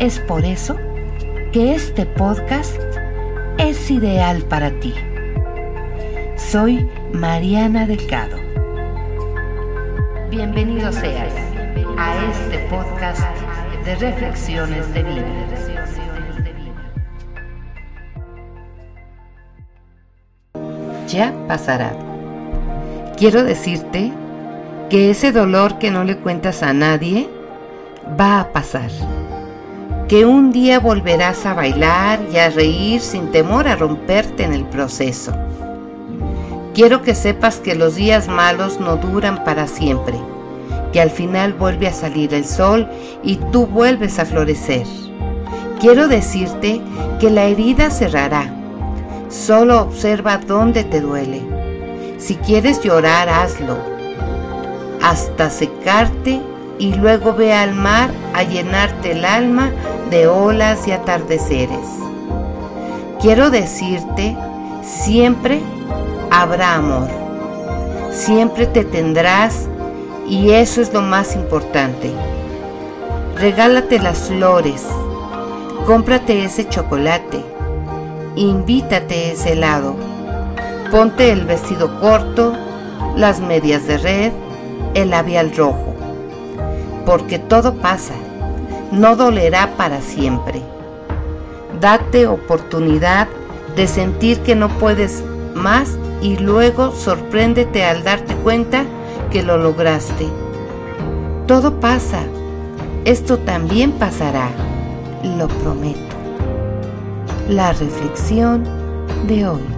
Es por eso que este podcast es ideal para ti. Soy Mariana Delgado. Bienvenido seas a este podcast de reflexiones de vida. Ya pasará. Quiero decirte que ese dolor que no le cuentas a nadie va a pasar que un día volverás a bailar y a reír sin temor a romperte en el proceso. Quiero que sepas que los días malos no duran para siempre, que al final vuelve a salir el sol y tú vuelves a florecer. Quiero decirte que la herida cerrará. Solo observa dónde te duele. Si quieres llorar, hazlo. Hasta secarte y luego ve al mar a llenarte el alma de olas y atardeceres. Quiero decirte, siempre habrá amor, siempre te tendrás y eso es lo más importante. Regálate las flores, cómprate ese chocolate, invítate ese helado, ponte el vestido corto, las medias de red, el labial rojo, porque todo pasa no dolerá para siempre. Date oportunidad de sentir que no puedes más y luego sorpréndete al darte cuenta que lo lograste. Todo pasa. Esto también pasará. Lo prometo. La reflexión de hoy.